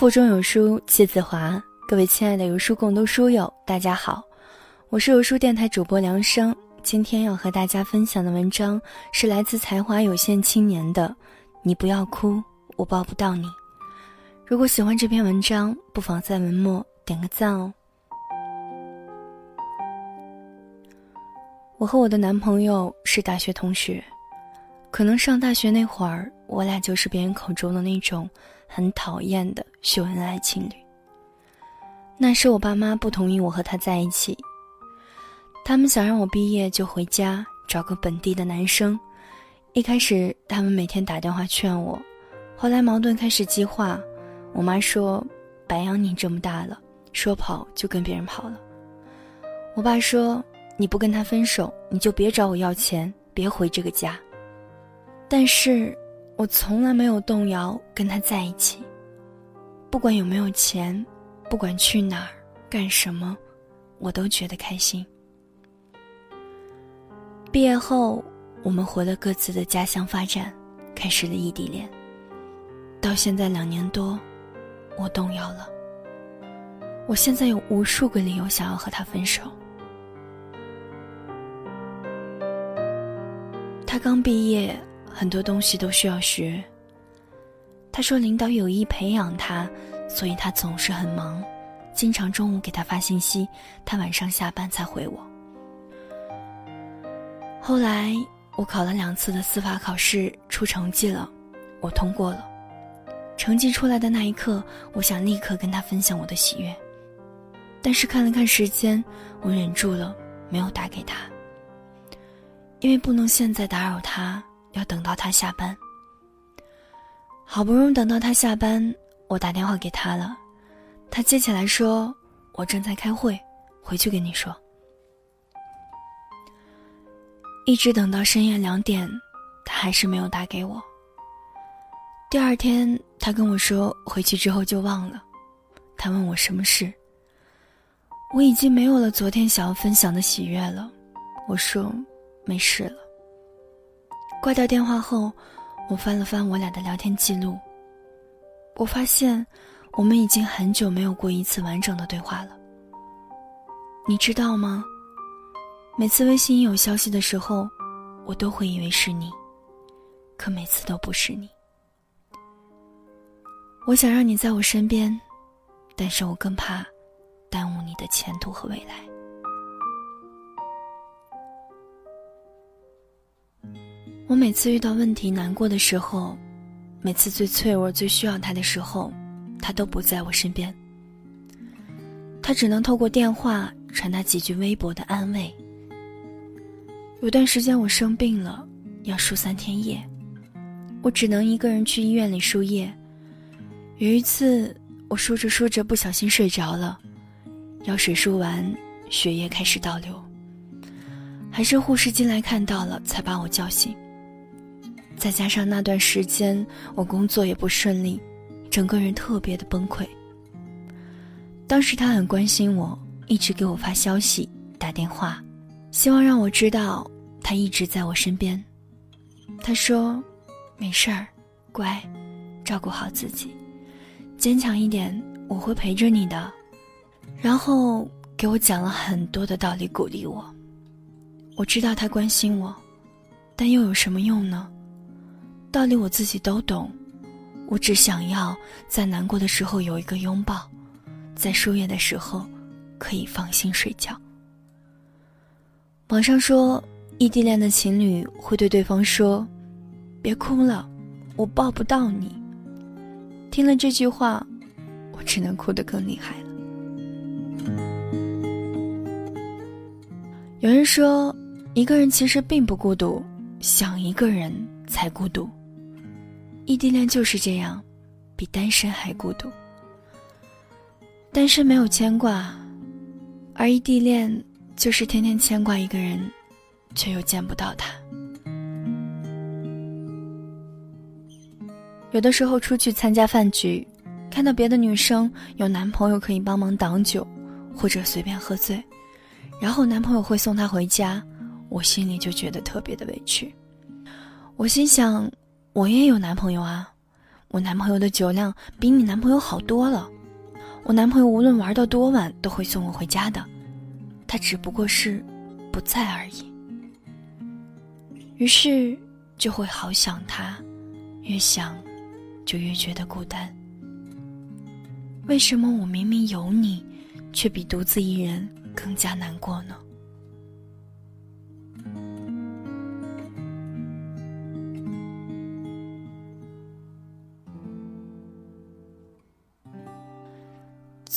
腹中有书气自华，各位亲爱的有书共读书友，大家好，我是有书电台主播梁生。今天要和大家分享的文章是来自才华有限青年的《你不要哭，我抱不到你》。如果喜欢这篇文章，不妨在文末点个赞哦。我和我的男朋友是大学同学，可能上大学那会儿，我俩就是别人口中的那种很讨厌的秀恩爱情侣。那时我爸妈不同意我和他在一起，他们想让我毕业就回家找个本地的男生。一开始他们每天打电话劝我，后来矛盾开始激化，我妈说：“白养你这么大了，说跑就跟别人跑了。”我爸说。你不跟他分手，你就别找我要钱，别回这个家。但是，我从来没有动摇跟他在一起。不管有没有钱，不管去哪儿干什么，我都觉得开心。毕业后，我们回了各自的家乡发展，开始了异地恋。到现在两年多，我动摇了。我现在有无数个理由想要和他分手。他刚毕业，很多东西都需要学。他说领导有意培养他，所以他总是很忙，经常中午给他发信息，他晚上下班才回我。后来我考了两次的司法考试，出成绩了，我通过了。成绩出来的那一刻，我想立刻跟他分享我的喜悦，但是看了看时间，我忍住了，没有打给他。因为不能现在打扰他，要等到他下班。好不容易等到他下班，我打电话给他了，他接起来说：“我正在开会，回去跟你说。”一直等到深夜两点，他还是没有打给我。第二天，他跟我说回去之后就忘了。他问我什么事，我已经没有了昨天想要分享的喜悦了。我说。没事了。挂掉电话后，我翻了翻我俩的聊天记录，我发现我们已经很久没有过一次完整的对话了。你知道吗？每次微信一有消息的时候，我都会以为是你，可每次都不是你。我想让你在我身边，但是我更怕耽误你的前途和未来。我每次遇到问题难过的时候，每次最脆弱、最需要他的时候，他都不在我身边。他只能透过电话传达几句微薄的安慰。有段时间我生病了，要输三天液，我只能一个人去医院里输液。有一次我输着输着不小心睡着了，药水输完，血液开始倒流，还是护士进来看到了才把我叫醒。再加上那段时间我工作也不顺利，整个人特别的崩溃。当时他很关心我，一直给我发消息、打电话，希望让我知道他一直在我身边。他说：“没事儿，乖，照顾好自己，坚强一点，我会陪着你的。”然后给我讲了很多的道理，鼓励我。我知道他关心我，但又有什么用呢？道理我自己都懂，我只想要在难过的时候有一个拥抱，在输液的时候可以放心睡觉。网上说，异地恋的情侣会对对方说：“别哭了，我抱不到你。”听了这句话，我只能哭得更厉害了。有人说，一个人其实并不孤独，想一个人才孤独。异地恋就是这样，比单身还孤独。单身没有牵挂，而异地恋就是天天牵挂一个人，却又见不到他。有的时候出去参加饭局，看到别的女生有男朋友可以帮忙挡酒，或者随便喝醉，然后男朋友会送她回家，我心里就觉得特别的委屈。我心想。我也有男朋友啊，我男朋友的酒量比你男朋友好多了，我男朋友无论玩到多晚都会送我回家的，他只不过是不在而已。于是就会好想他，越想就越觉得孤单。为什么我明明有你，却比独自一人更加难过呢？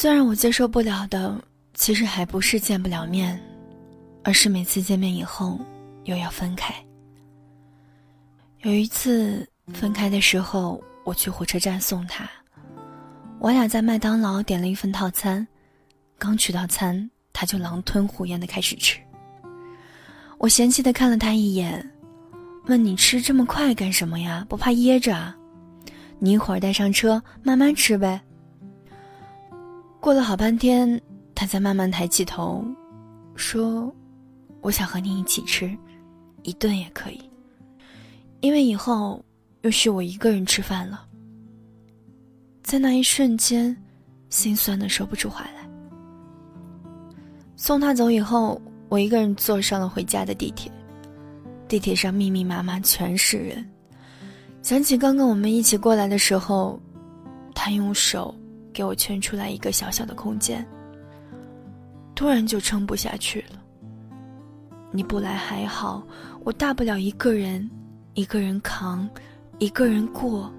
最让我接受不了的，其实还不是见不了面，而是每次见面以后又要分开。有一次分开的时候，我去火车站送他，我俩在麦当劳点了一份套餐，刚取到餐，他就狼吞虎咽的开始吃。我嫌弃的看了他一眼，问你吃这么快干什么呀？不怕噎着啊？你一会儿带上车，慢慢吃呗。过了好半天，他才慢慢抬起头，说：“我想和你一起吃，一顿也可以。因为以后又是我一个人吃饭了。”在那一瞬间，心酸的说不出话来。送他走以后，我一个人坐上了回家的地铁。地铁上密密麻麻全是人，想起刚刚我们一起过来的时候，他用手。给我圈出来一个小小的空间，突然就撑不下去了。你不来还好，我大不了一个人，一个人扛，一个人过，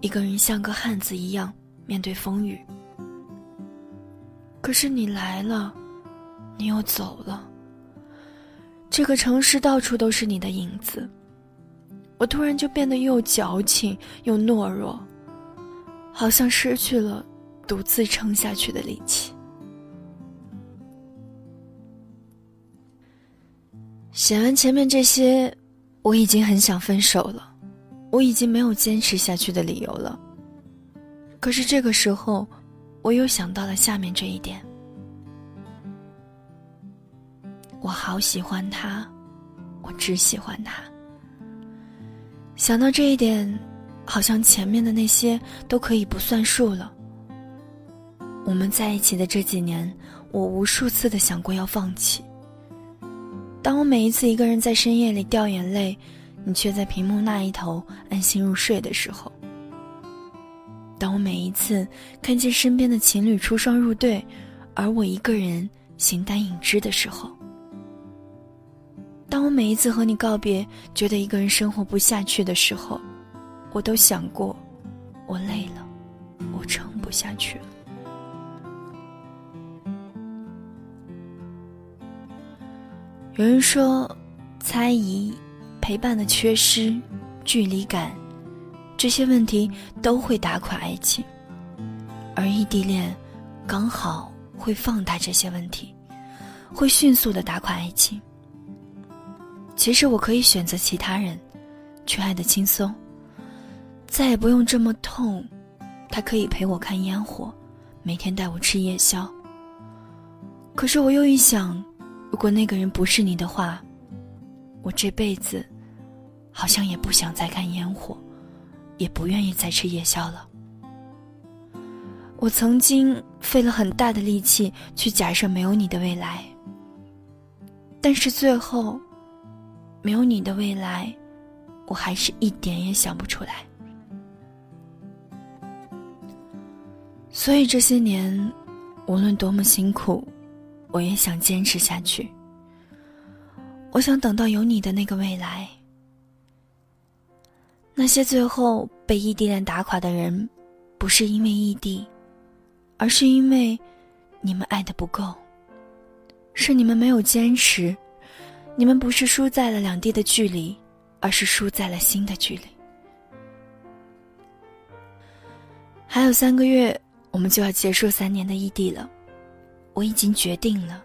一个人像个汉子一样面对风雨。可是你来了，你又走了。这个城市到处都是你的影子，我突然就变得又矫情又懦弱，好像失去了。独自撑下去的力气。写完前面这些，我已经很想分手了，我已经没有坚持下去的理由了。可是这个时候，我又想到了下面这一点：我好喜欢他，我只喜欢他。想到这一点，好像前面的那些都可以不算数了。我们在一起的这几年，我无数次的想过要放弃。当我每一次一个人在深夜里掉眼泪，你却在屏幕那一头安心入睡的时候；当我每一次看见身边的情侣出双入对，而我一个人形单影只的时候；当我每一次和你告别，觉得一个人生活不下去的时候，我都想过，我累了，我撑不下去了。有人说，猜疑、陪伴的缺失、距离感，这些问题都会打垮爱情，而异地恋刚好会放大这些问题，会迅速的打垮爱情。其实我可以选择其他人，去爱的轻松，再也不用这么痛。他可以陪我看烟火，每天带我吃夜宵。可是我又一想。如果那个人不是你的话，我这辈子好像也不想再看烟火，也不愿意再吃夜宵了。我曾经费了很大的力气去假设没有你的未来，但是最后，没有你的未来，我还是一点也想不出来。所以这些年，无论多么辛苦。我也想坚持下去。我想等到有你的那个未来。那些最后被异地恋打垮的人，不是因为异地，而是因为你们爱的不够。是你们没有坚持，你们不是输在了两地的距离，而是输在了心的距离。还有三个月，我们就要结束三年的异地了。我已经决定了，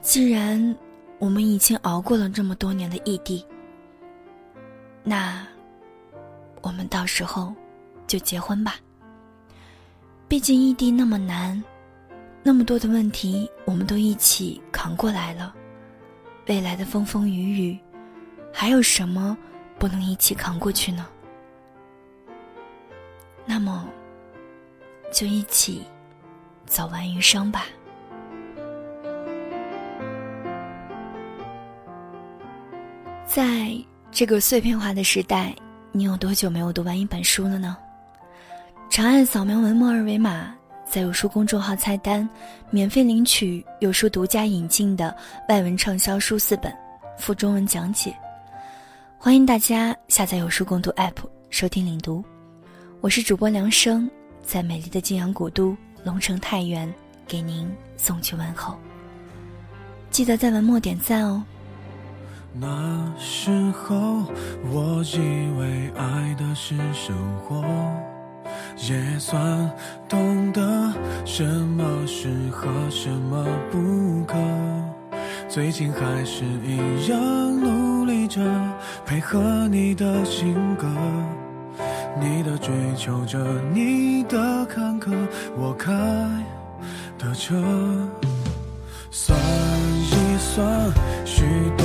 既然我们已经熬过了这么多年的异地，那我们到时候就结婚吧。毕竟异地那么难，那么多的问题我们都一起扛过来了，未来的风风雨雨，还有什么不能一起扛过去呢？那么就一起走完余生吧。在这个碎片化的时代，你有多久没有读完一本书了呢？长按扫描文末二维码，在有书公众号菜单免费领取有书独家引进的外文畅销书四本，附中文讲解。欢迎大家下载有书共读 App 收听领读。我是主播梁生，在美丽的晋阳古都龙城太原给您送去问候。记得在文末点赞哦。那时候，我以为爱的是生活。也算懂得什么适合，什么不可。最近还是一样努力着，配合你的性格，你的追求着，你的坎坷，我开的车。算一算，虚度